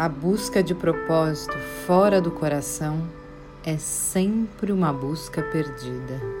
A busca de propósito fora do coração é sempre uma busca perdida.